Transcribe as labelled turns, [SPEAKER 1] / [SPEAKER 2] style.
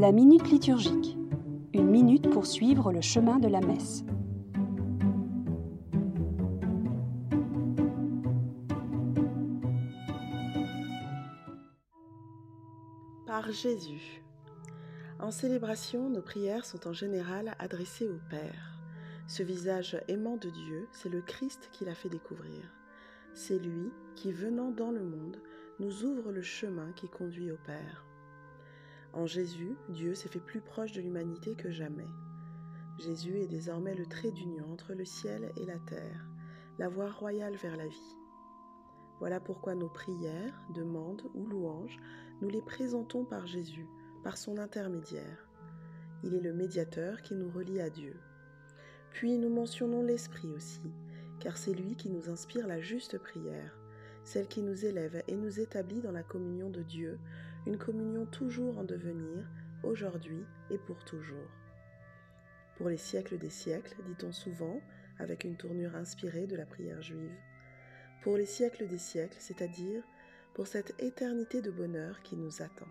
[SPEAKER 1] La minute liturgique. Une minute pour suivre le chemin de la messe.
[SPEAKER 2] Par Jésus. En célébration, nos prières sont en général adressées au Père. Ce visage aimant de Dieu, c'est le Christ qui l'a fait découvrir. C'est lui qui, venant dans le monde, nous ouvre le chemin qui conduit au Père. En Jésus, Dieu s'est fait plus proche de l'humanité que jamais. Jésus est désormais le trait d'union entre le ciel et la terre, la voie royale vers la vie. Voilà pourquoi nos prières, demandes ou louanges, nous les présentons par Jésus, par son intermédiaire. Il est le médiateur qui nous relie à Dieu. Puis nous mentionnons l'Esprit aussi, car c'est lui qui nous inspire la juste prière, celle qui nous élève et nous établit dans la communion de Dieu, une communion toujours en devenir, aujourd'hui et pour toujours. Pour les siècles des siècles, dit-on souvent, avec une tournure inspirée de la prière juive. Pour les siècles des siècles, c'est-à-dire pour cette éternité de bonheur qui nous attend.